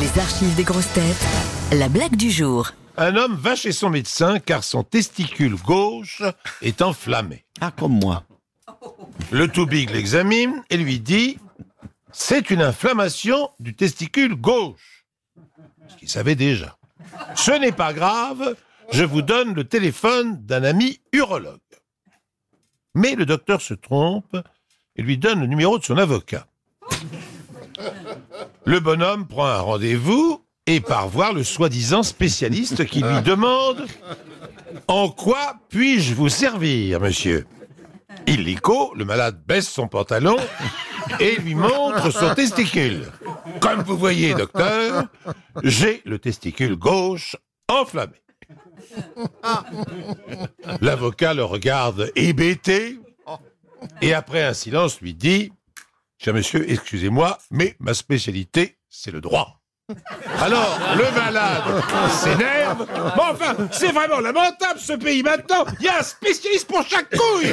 Les archives des grosses têtes. La blague du jour. Un homme va chez son médecin car son testicule gauche est enflammé. Ah, comme moi. Le tout big l'examine et lui dit C'est une inflammation du testicule gauche. Ce qu'il savait déjà. Ce n'est pas grave, je vous donne le téléphone d'un ami urologue. Mais le docteur se trompe et lui donne le numéro de son avocat. Le bonhomme prend un rendez-vous et part voir le soi-disant spécialiste qui lui demande En quoi puis-je vous servir, monsieur? Illico, le malade baisse son pantalon et lui montre son testicule. Comme vous voyez, docteur, j'ai le testicule gauche enflammé. L'avocat le regarde hébété et après un silence lui dit Cher monsieur, excusez-moi, mais ma spécialité, c'est le droit. Alors, le malade s'énerve. Mais enfin, c'est vraiment lamentable ce pays maintenant. Il y a un spécialiste pour chaque couille.